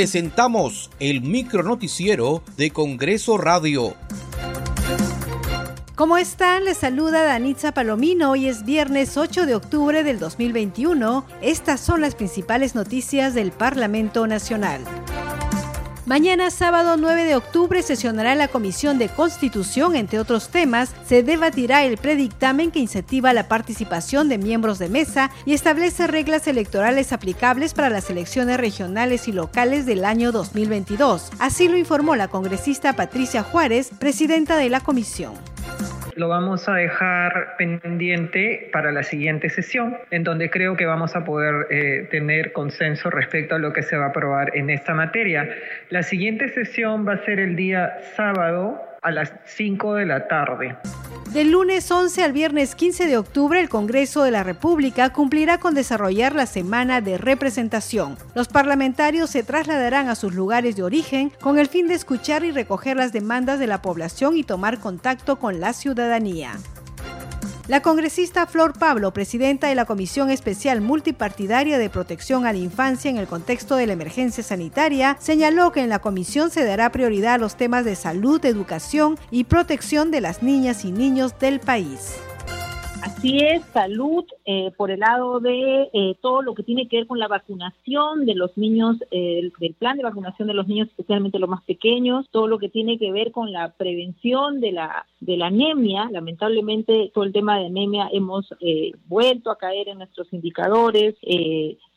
presentamos el micronoticiero de Congreso Radio. ¿Cómo están? Les saluda Danitza Palomino. Hoy es viernes 8 de octubre del 2021. Estas son las principales noticias del Parlamento Nacional. Mañana sábado 9 de octubre sesionará la Comisión de Constitución, entre otros temas, se debatirá el predictamen que incentiva la participación de miembros de mesa y establece reglas electorales aplicables para las elecciones regionales y locales del año 2022. Así lo informó la congresista Patricia Juárez, presidenta de la comisión lo vamos a dejar pendiente para la siguiente sesión, en donde creo que vamos a poder eh, tener consenso respecto a lo que se va a aprobar en esta materia. La siguiente sesión va a ser el día sábado a las 5 de la tarde. Del lunes 11 al viernes 15 de octubre, el Congreso de la República cumplirá con desarrollar la semana de representación. Los parlamentarios se trasladarán a sus lugares de origen con el fin de escuchar y recoger las demandas de la población y tomar contacto con la ciudadanía. La congresista Flor Pablo, presidenta de la Comisión Especial Multipartidaria de Protección a la Infancia en el contexto de la emergencia sanitaria, señaló que en la comisión se dará prioridad a los temas de salud, educación y protección de las niñas y niños del país. Así es, salud eh, por el lado de eh, todo lo que tiene que ver con la vacunación de los niños, eh, del plan de vacunación de los niños, especialmente los más pequeños, todo lo que tiene que ver con la prevención de la, de la anemia. Lamentablemente, todo el tema de anemia hemos vuelto a caer en nuestros indicadores,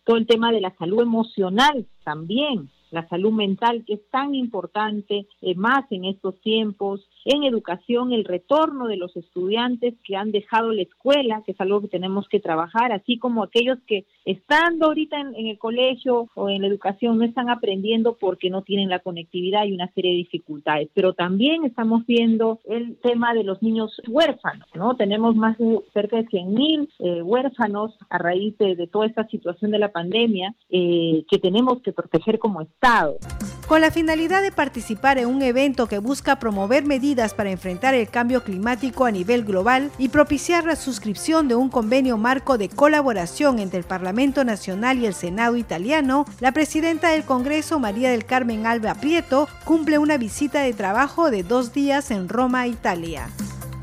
todo el tema de la salud emocional también la salud mental que es tan importante más en estos tiempos, en educación, el retorno de los estudiantes que han dejado la escuela, que es algo que tenemos que trabajar, así como aquellos que estando ahorita en, el colegio o en la educación no están aprendiendo porque no tienen la conectividad y una serie de dificultades. Pero también estamos viendo el tema de los niños huérfanos, ¿no? Tenemos más de cerca de 100 mil eh, huérfanos a raíz de, toda esta situación de la pandemia eh, que tenemos que proteger como Estado. Con la finalidad de participar en un evento que busca promover medidas para enfrentar el cambio climático a nivel global y propiciar la suscripción de un convenio marco de colaboración entre el Parlamento Nacional y el Senado italiano, la presidenta del Congreso, María del Carmen Alba Prieto, cumple una visita de trabajo de dos días en Roma, Italia.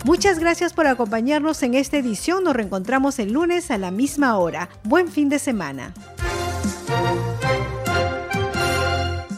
Muchas gracias por acompañarnos en esta edición. Nos reencontramos el lunes a la misma hora. Buen fin de semana.